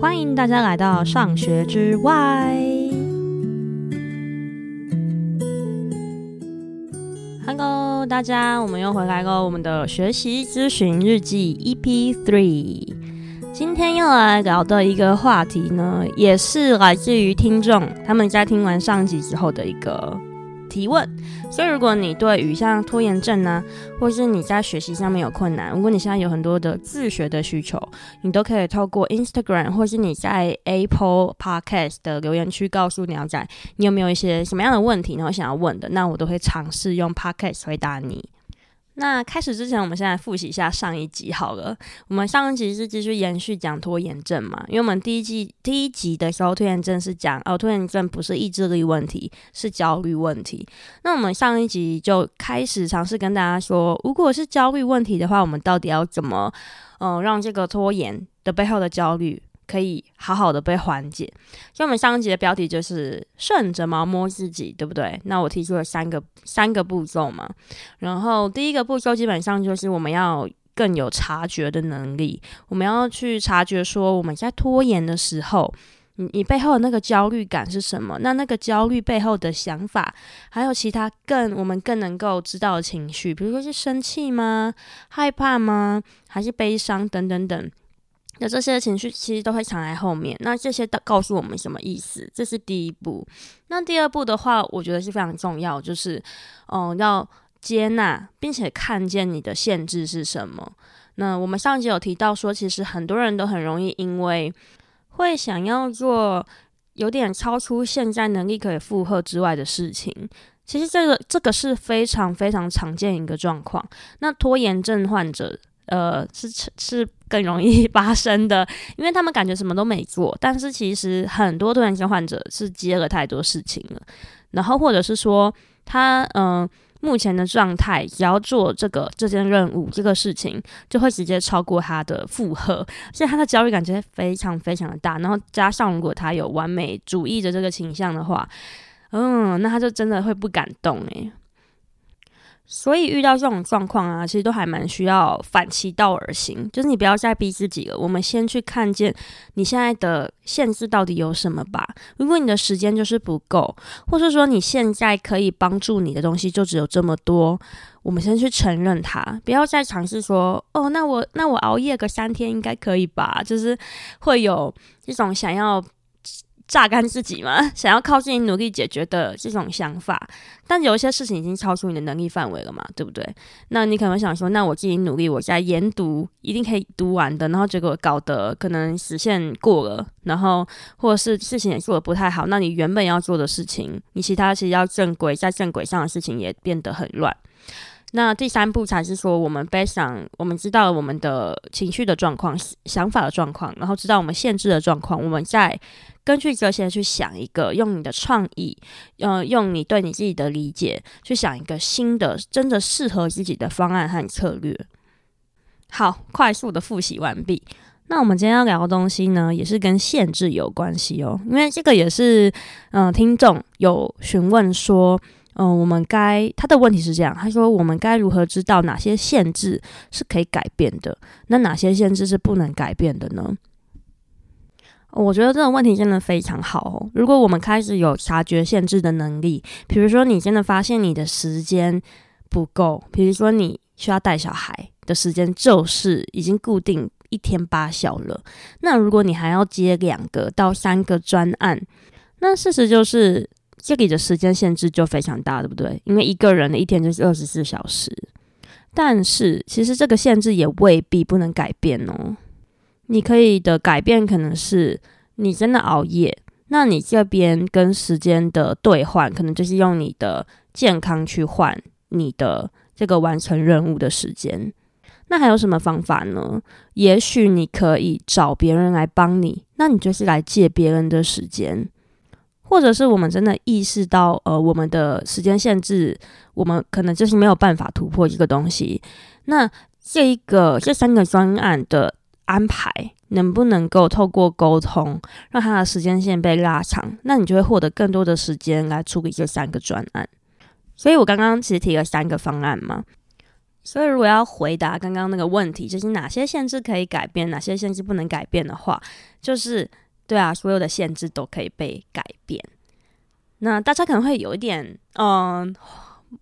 欢迎大家来到上学之外。Hello，大家，我们又回来了。我们的学习咨询日记 EP Three，今天要来聊的一个话题呢，也是来自于听众他们在听完上集之后的一个提问，所以如果你对于像拖延症呢、啊，或是你在学习上面有困难，如果你现在有很多的自学的需求，你都可以透过 Instagram 或是你在 Apple Podcast 的留言区告诉鸟仔，你有没有一些什么样的问题，然后想要问的，那我都会尝试用 Podcast 回答你。那开始之前，我们先来复习一下上一集好了。我们上一集是继续延续讲拖延症嘛，因为我们第一季第一集的时候，拖延症是讲哦，拖延症不是意志力问题，是焦虑问题。那我们上一集就开始尝试跟大家说，如果是焦虑问题的话，我们到底要怎么嗯、呃、让这个拖延的背后的焦虑可以好好的被缓解，所以我们上一集的标题就是顺着毛摸自己，对不对？那我提出了三个三个步骤嘛，然后第一个步骤基本上就是我们要更有察觉的能力，我们要去察觉说我们在拖延的时候，你你背后的那个焦虑感是什么？那那个焦虑背后的想法，还有其他更我们更能够知道的情绪，比如说是生气吗？害怕吗？还是悲伤等等等。那这些情绪其实都会藏在后面，那这些告诉我们什么意思？这是第一步。那第二步的话，我觉得是非常重要，就是，嗯，要接纳并且看见你的限制是什么。那我们上集有提到说，其实很多人都很容易因为会想要做有点超出现在能力可以负荷之外的事情。其实这个这个是非常非常常见一个状况。那拖延症患者。呃，是是更容易 发生的，因为他们感觉什么都没做，但是其实很多拖延症患者是接了太多事情了，然后或者是说他嗯、目前的状态，只要做这个这件任务这个事情，就会直接超过他的负荷，所以他的焦虑感觉非常非常的大，然后加上如果他有完美主义的这个倾向的话，嗯，那他就真的会不敢动诶。所以遇到这种状况啊，其实都还蛮需要反其道而行，就是你不要再逼自己了。我们先去看见你现在的限制到底有什么吧。如果你的时间就是不够，或是说你现在可以帮助你的东西就只有这么多，我们先去承认它，不要再尝试说哦，那我那我熬夜个三天应该可以吧？就是会有这种想要。榨干自己嘛，想要靠自己努力解决的这种想法，但有一些事情已经超出你的能力范围了嘛，对不对？那你可能想说，那我自己努力，我在研读一定可以读完的，然后结果搞得可能实现过了，然后或者是事情也做得不太好，那你原本要做的事情，你其他其实要正轨在正轨上的事情也变得很乱。那第三步才是说，我们背上，我们知道我们的情绪的状况、想法的状况，然后知道我们限制的状况，我们再根据这些去想一个，用你的创意，呃，用你对你自己的理解，去想一个新的、真的适合自己的方案和策略。好，快速的复习完毕。那我们今天要聊的东西呢，也是跟限制有关系哦，因为这个也是，嗯、听众有询问说。嗯，我们该他的问题是这样，他说我们该如何知道哪些限制是可以改变的，那哪些限制是不能改变的呢？我觉得这个问题真的非常好哦。如果我们开始有察觉限制的能力，比如说你真的发现你的时间不够，比如说你需要带小孩的时间就是已经固定一天八小了，那如果你还要接两个到三个专案，那事实就是。这里的时间限制就非常大，对不对？因为一个人的一天就是二十四小时，但是其实这个限制也未必不能改变哦。你可以的改变可能是你真的熬夜，那你这边跟时间的兑换，可能就是用你的健康去换你的这个完成任务的时间。那还有什么方法呢？也许你可以找别人来帮你，那你就是来借别人的时间。或者是我们真的意识到，呃，我们的时间限制，我们可能就是没有办法突破一个东西。那这一个这三个专案的安排，能不能够透过沟通，让他的时间线被拉长？那你就会获得更多的时间来处理这三个专案。所以我刚刚其实提了三个方案嘛。所以，如果要回答刚刚那个问题，就是哪些限制可以改变，哪些限制不能改变的话，就是对啊，所有的限制都可以被改变。那大家可能会有一点，嗯。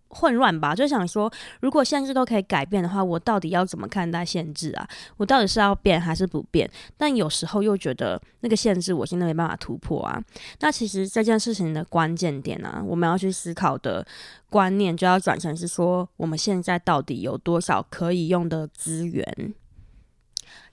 混乱吧，就想说，如果限制都可以改变的话，我到底要怎么看待限制啊？我到底是要变还是不变？但有时候又觉得那个限制我现在没办法突破啊。那其实这件事情的关键点啊，我们要去思考的观念就要转成是说，我们现在到底有多少可以用的资源？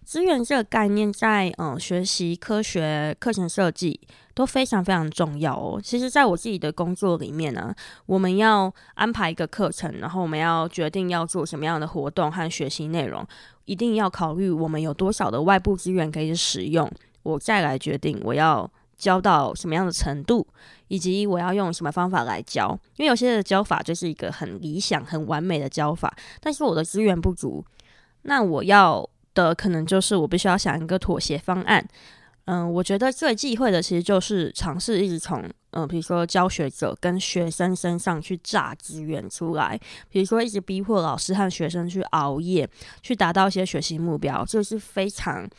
资源这个概念在嗯学习科学课程设计都非常非常重要哦。其实，在我自己的工作里面呢、我们要安排一个课程，然后我们要决定要做什么样的活动和学习内容，一定要考虑我们有多少的外部资源可以使用，我再来决定我要教到什么样的程度，以及我要用什么方法来教。因为有些的教法就是一个很理想、很完美的教法，但是我的资源不足，那我要。的可能就是我必须要想一个妥协方案，嗯，我觉得最忌讳的其实就是尝试一直从嗯，比如说教学者跟学生身上去榨资源出来，比如说一直逼迫老师和学生去熬夜，去达到一些学习目标，这是非常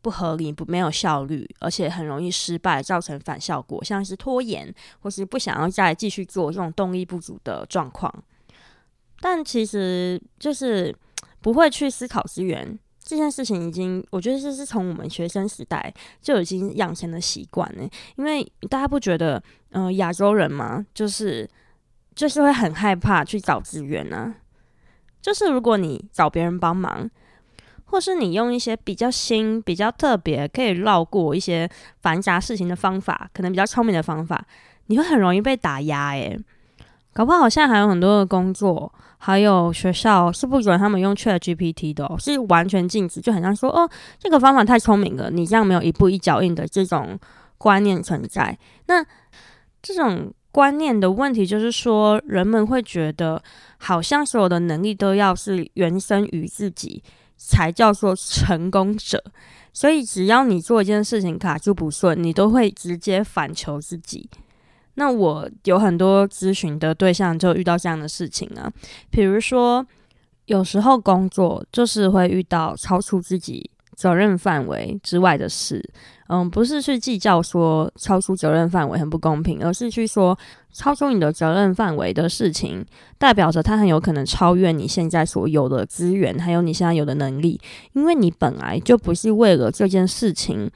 不合理、不没有效率，而且很容易失败，造成反效果，像是拖延或是不想要再继续做这种动力不足的状况。但其实就是不会去思考资源。这件事情已经，我觉得这是从我们学生时代就已经养成的习惯呢。因为大家不觉得，嗯、亚洲人嘛，就是就是会很害怕去找资源呢、就是如果你找别人帮忙，或是你用一些比较新、比较特别，可以绕过一些繁杂事情的方法，可能比较聪明的方法，你会很容易被打压。诶，搞不好现在还有很多的工作。还有学校是不准他们用 ChatGPT 的，是完全禁止，就很像说哦，这个方法太聪明了，你这样没有一步一脚印的这种观念存在。那这种观念的问题就是说，人们会觉得好像所有的能力都要是原生于自己才叫做成功者，所以只要你做一件事情卡住不顺，你都会直接反求自己。那我有很多咨询的对象就遇到这样的事情啊，比如说有时候工作就是会遇到超出自己责任范围之外的事，嗯，不是去计较说超出责任范围很不公平，而是去说超出你的责任范围的事情，代表着它很有可能超越你现在所有的资源，还有你现在有的能力，因为你本来就不是为了这件事情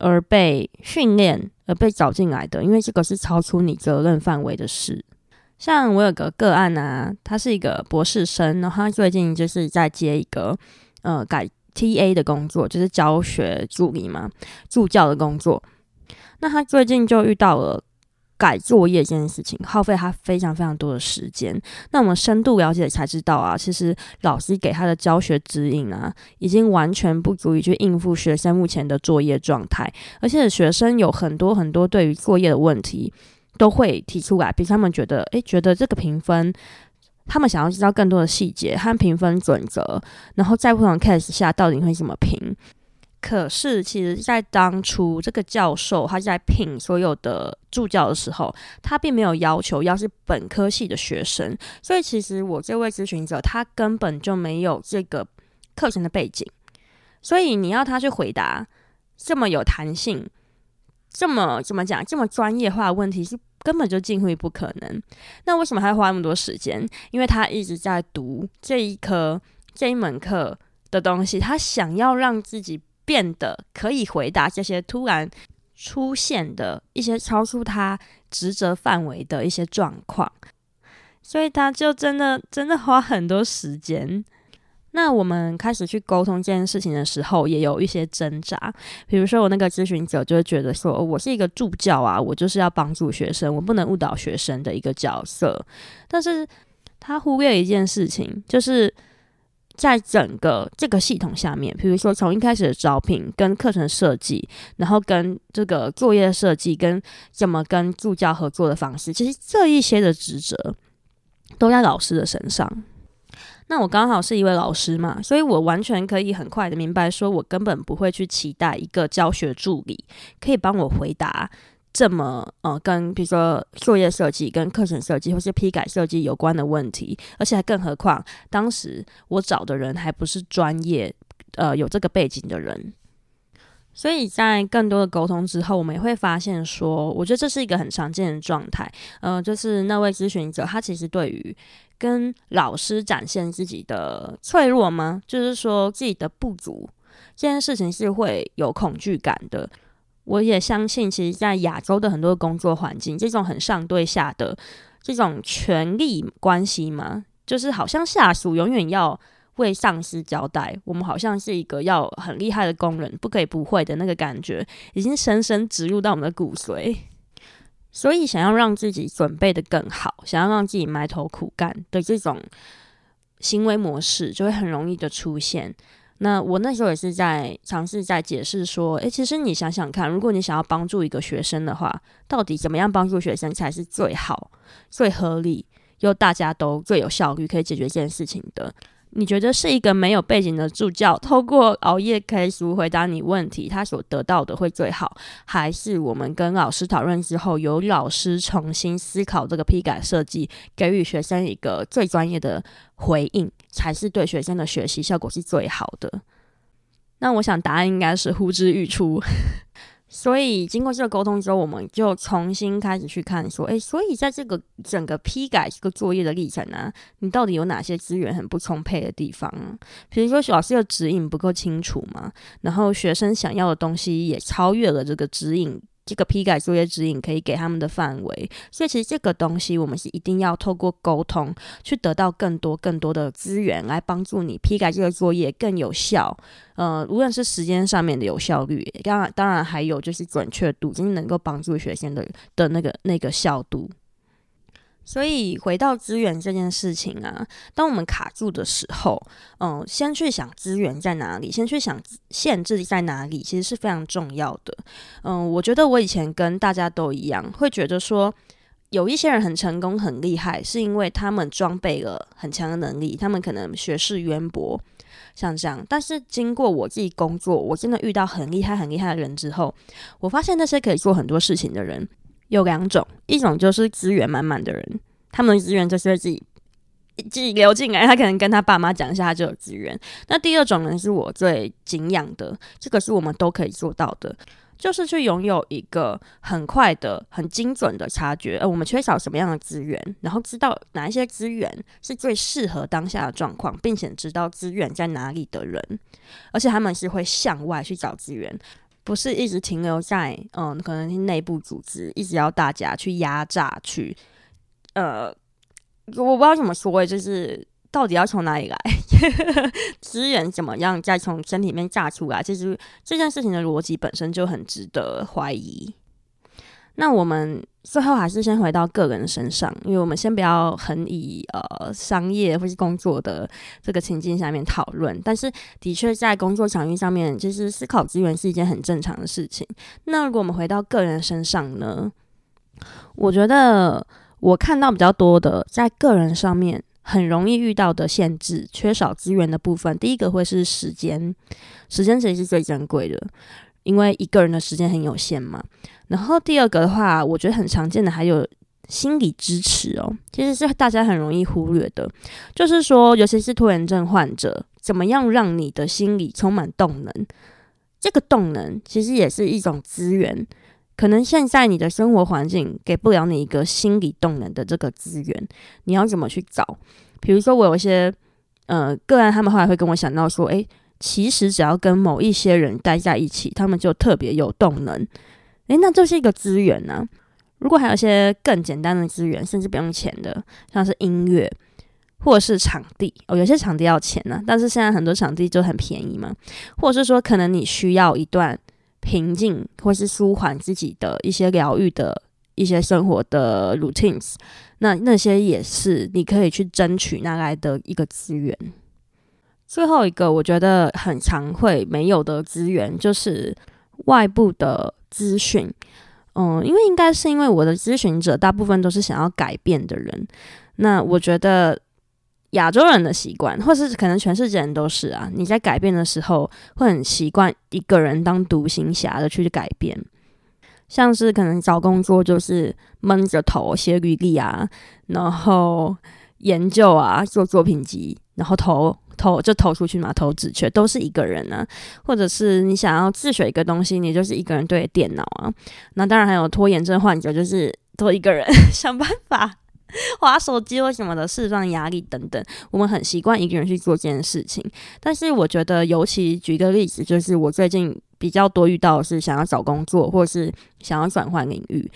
而被训练而被找进来的，因为这个是超出你责任范围的事。像我有个个案啊，他是一个博士生，然后他最近就是在接一个呃改 TA 的工作，就是教学助理嘛，助教的工作。那他最近就遇到了。改作业这件事情耗费他非常非常多的时间。那我们深度了解才知道啊，其实老师给他的教学指引啊，已经完全不足以去应付学生目前的作业状态。而且学生有很多很多对于作业的问题都会提出来，比如他们觉得，诶，觉得这个评分，他们想要知道更多的细节和评分准则，然后在不同 case 下到底会怎么评。可是，其实，在当初这个教授他在聘所有的助教的时候，他并没有要求要是本科系的学生，所以其实我这位咨询者他根本就没有这个课程的背景，所以你要他去回答这么有弹性、这么怎么讲、这么专业化的问题，是根本就近乎于不可能。那为什么还要花那么多时间？因为他一直在读这一科、这一门课的东西，他想要让自己。变得可以回答这些突然出现的一些超出他职责范围的一些状况，所以他就真的真的花很多时间。那我们开始去沟通这件事情的时候，也有一些挣扎。比如说，我那个咨询者就会觉得说，我是一个助教啊，我就是要帮助学生，我不能误导学生的一个角色。但是他忽略一件事情，就是。在整个这个系统下面，比如说从一开始的招聘、跟课程设计，然后跟这个作业设计，跟怎么跟助教合作的方式，其实这一些的职责都在老师的身上。那我刚好是一位老师嘛，所以我完全可以很快的明白，说我根本不会去期待一个教学助理可以帮我回答这么呃，跟比如说作业设计、跟课程设计或是批改设计有关的问题，而且还更何况当时我找的人还不是专业呃有这个背景的人。所以在更多的沟通之后，我们也会发现说，我觉得这是一个很常见的状态。呃，就是那位咨询者，他其实对于跟老师展现自己的脆弱吗？就是说自己的不足这件事情是会有恐惧感的。我也相信，其实，在亚洲的很多工作环境，这种很上对下的这种权力关系嘛，就是好像下属永远要。为上司交代，我们好像是一个要很厉害的工人，不可以不会的那个感觉，已经深深植入到我们的骨髓。所以，想要让自己准备得更好，想要让自己埋头苦干的这种行为模式，就会很容易的出现。那我那时候也是在尝试在解释说，诶，其实你想想看，如果你想要帮助一个学生的话，到底怎么样帮助学生才是最好、最合理，又大家都最有效率，可以解决这件事情的？你觉得是一个没有背景的助教，透过熬夜开书回答你问题，他所得到的会最好，还是我们跟老师讨论之后，由老师重新思考这个批改设计，给予学生一个最专业的回应，才是对学生的学习效果是最好的？那我想答案应该是呼之欲出。所以经过这个沟通之后，我们就重新开始去看，说，哎，所以在这个整个批改这个作业的历程啊，你到底有哪些资源很不充沛的地方？比如说老师的指引不够清楚嘛，然后学生想要的东西也超越了这个指引。这个批改作业指引可以给他们的范围，所以其实这个东西我们是一定要透过沟通去得到更多更多的资源，来帮助你批改这个作业更有效。呃，无论是时间上面的有效率，当然当然还有就是准确度，就是能够帮助学生的的那个那个效度。所以回到资源这件事情啊，当我们卡住的时候，嗯，先去想资源在哪里，先去想限制在哪里，其实是非常重要的。嗯，我觉得我以前跟大家都一样，会觉得说有一些人很成功、很厉害，是因为他们装备了很强的能力，他们可能学识渊博，像这样。但是经过我自己工作，我真的遇到很厉害、很厉害的人之后，我发现那些可以做很多事情的人。有两种，一种就是资源满满的人，他们的资源就是会自己自己流进来，他可能跟他爸妈讲一下，他就有资源。那第二种人是我最敬仰的，这个是我们都可以做到的，就是去拥有一个很快的、很精准的察觉，呃，我们缺少什么样的资源，然后知道哪一些资源是最适合当下的状况，并且知道资源在哪里的人，而且他们是会向外去找资源。不是一直停留在嗯，可能是内部组织一直要大家去压榨去，呃，我不知道怎么说，就是到底要从哪里来 资源，怎么样再从身体里面榨出来？其实这件事情的逻辑本身就很值得怀疑。那我们最后还是先回到个人身上，因为我们先不要很以呃商业或是工作的这个情境下面讨论。但是的确在工作场域上面，其实思考资源是一件很正常的事情。那如果我们回到个人身上呢？我觉得我看到比较多的在个人上面很容易遇到的限制、缺少资源的部分，第一个会是时间，时间其实是最珍贵的。因为一个人的时间很有限嘛，然后第二个的话，我觉得很常见的还有心理支持哦，其实是大家很容易忽略的，就是说，尤其是拖延症患者，怎么样让你的心理充满动能？这个动能其实也是一种资源，可能现在你的生活环境给不了你一个心理动能的这个资源，你要怎么去找？比如说，我有一些呃个案，他们后来会跟我想到说，诶。其实只要跟某一些人待在一起，他们就特别有动能。诶，那就是一个资源呢、如果还有一些更简单的资源，甚至不用钱的，像是音乐或者是场地哦，有些场地要钱呢、但是现在很多场地就很便宜嘛。或者是说，可能你需要一段平静或是舒缓自己的一些疗愈的一些生活的 routines，那那些也是你可以去争取拿来的一个资源。最后一个我觉得很常会没有的资源就是外部的资讯，嗯，因为应该是因为我的咨询者大部分都是想要改变的人，那我觉得亚洲人的习惯，或是可能全世界人都是啊，你在改变的时候会很习惯一个人当独行侠的去改变，像是可能找工作就是闷着头写履历啊，然后研究啊，做作品集，然后投投就投出去嘛，投职缺都是一个人啊，或者是你想要自学一个东西，你就是一个人对着电脑啊。那当然还有拖延症患者，就是都一个人 想办法划手机或什么的释放压力等等。我们很习惯一个人去做这件事情，但是我觉得，尤其举个例子，就是我最近。比较多遇到的是想要找工作，或是想要转换领域，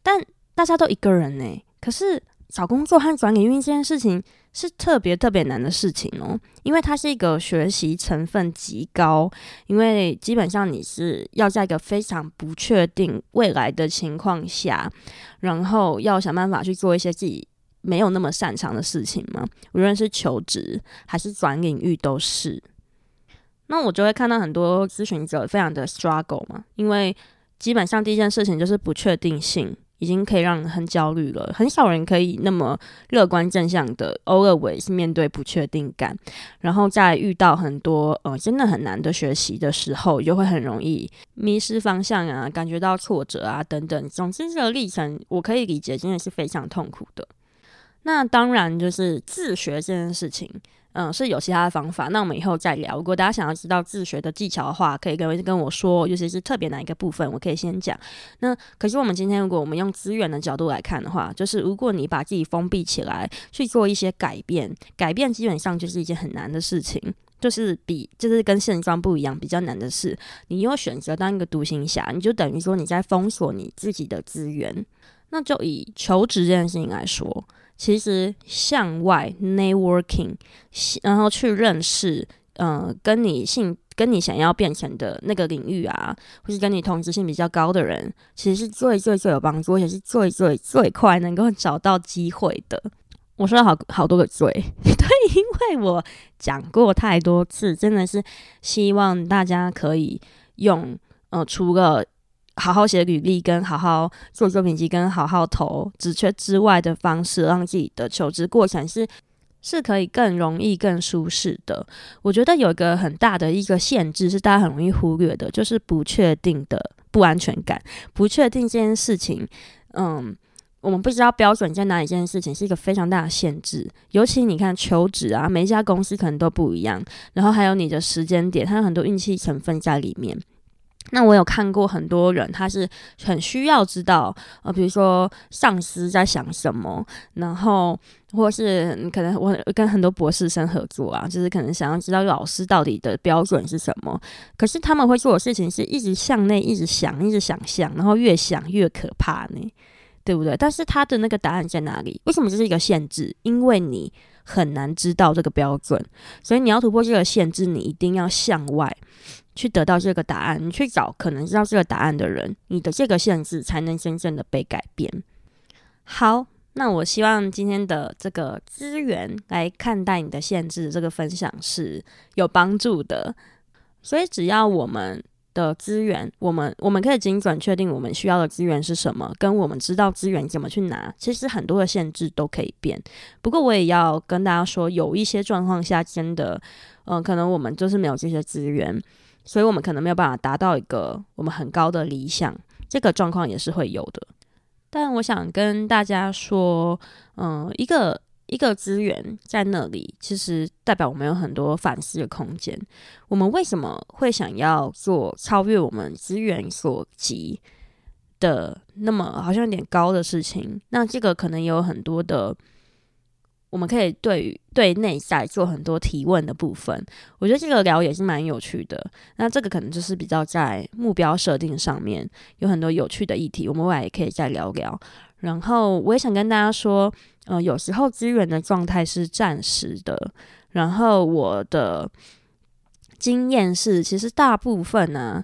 但大家都一个人呢、可是找工作和转领域这件事情是特别特别难的事情哦、因为它是一个学习成分极高，因为基本上你是要在一个非常不确定未来的情况下，然后要想办法去做一些自己没有那么擅长的事情嘛，无论是求职还是转领域都是。那我就会看到很多咨询者非常的 struggle 嘛，因为基本上第一件事情就是不确定性，已经可以让人很焦虑了。很少人可以那么乐观正向的 always 面对不确定感，然后在遇到很多呃真的很难的学习的时候，就会很容易迷失方向啊，感觉到挫折啊等等。总之这个历程我可以理解，真的是非常痛苦的。那当然就是自学这件事情。嗯，是有其他的方法，那我们以后再聊。如果大家想要知道自学的技巧的话，可以跟跟我说，尤其是特别哪一个部分，我可以先讲。那可是我们今天如果我们用资源的角度来看的话，就是如果你把自己封闭起来去做一些改变，改变基本上就是一件很难的事情，就是比就是跟现状不一样比较难的事。你又选择当一个独行侠，你就等于说你在封锁你自己的资源。那就以求职这件事情来说。其实向外 networking，然后去认识，嗯、呃，跟你性跟你想要变成的那个领域啊，或是跟你同质性比较高的人，其实是最最最有帮助，而且是最最最快能够找到机会的。我说了好好多个最，对，因为我讲过太多次，真的是希望大家可以用，呃，除了。好好写履历，跟好好做作品集，跟好好投职缺之外的方式，让自己的求职过程是是可以更容易、更舒适的。我觉得有一个很大的一个限制是大家很容易忽略的，就是不确定的不安全感。不确定这件事情，嗯，我们不知道标准在哪里，这件事情是一个非常大的限制。尤其你看求职啊，每一家公司可能都不一样，然后还有你的时间点，它有很多运气成分在里面。那我有看过很多人，他是很需要知道，呃，比如说上司在想什么，然后或是可能我跟很多博士生合作啊，就是可能想要知道老师到底的标准是什么。可是他们会做的事情是一直向内，一直想，一直想象，然后越想越可怕呢，对不对？但是他的那个答案在哪里？为什么这是一个限制？因为你很难知道这个标准，所以你要突破这个限制，你一定要向外。去得到这个答案，你去找可能知道这个答案的人，你的这个限制才能真正的被改变。好，那我希望今天的这个资源来看待你的限制，这个分享是有帮助的。所以只要我们的资源，我们我们可以精准确定我们需要的资源是什么，跟我们知道资源怎么去拿，其实很多的限制都可以变。不过我也要跟大家说，有一些状况下真的，嗯、可能我们就是没有这些资源。所以我们可能没有办法达到一个我们很高的理想，这个状况也是会有的。但我想跟大家说，嗯，一个一个资源在那里，其实代表我们有很多反思的空间。我们为什么会想要做超越我们资源所及的那么好像有点高的事情？那这个可能有很多的。我们可以对对内在做很多提问的部分，我觉得这个聊也是蛮有趣的。那这个可能就是比较在目标设定上面有很多有趣的议题，我们未来也可以再聊聊。然后我也想跟大家说，呃，有时候资源的状态是暂时的。然后我的经验是，其实大部分呢。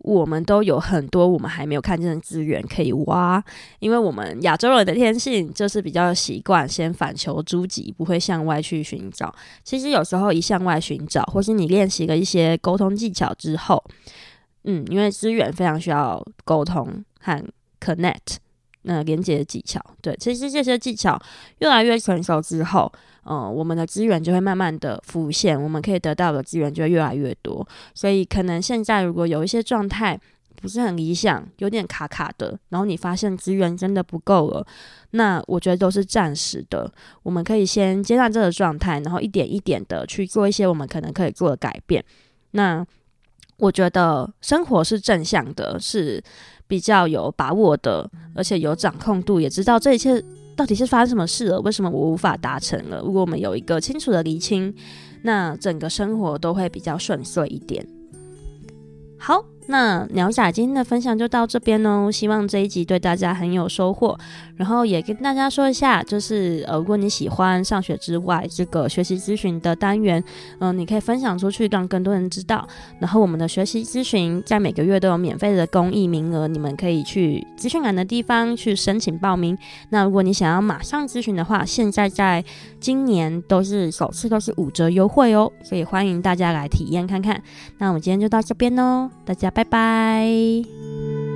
我们都有很多我们还没有看见的资源可以挖，因为我们亚洲人的天性就是比较习惯先反求诸己，不会向外去寻找。其实有时候一向外寻找，或是你练习了一些沟通技巧之后，嗯，因为资源非常需要沟通和 connect，那连接的技巧，对，其实这些技巧越来越成熟之后。嗯、呃，我们的资源就会慢慢的浮现，我们可以得到的资源就会越来越多。所以，可能现在如果有一些状态，不是很理想，有点卡卡的，然后你发现资源真的不够了，那我觉得都是暂时的。我们可以先接纳这个状态，然后一点一点的去做一些我们可能可以做的改变。那我觉得生活是正向的，是比较有把握的，而且有掌控度，也知道这一切到底是发生什么事了，为什么我无法达成了。如果我们有一个清楚的厘清，那整个生活都会比较顺遂一点。好。那鸟仔今天的分享就到这边哦，希望这一集对大家很有收获。然后也跟大家说一下，就是呃，如果你喜欢上学之外这个学习咨询的单元，嗯、你可以分享出去，让更多人知道。然后我们的学习咨询在每个月都有免费的公益名额，你们可以去资讯栏的地方去申请报名。那如果你想要马上咨询的话，现在在今年都是首次都是五折优惠哦，所以欢迎大家来体验看看。那我们今天就到这边喽，大家拜。拜拜。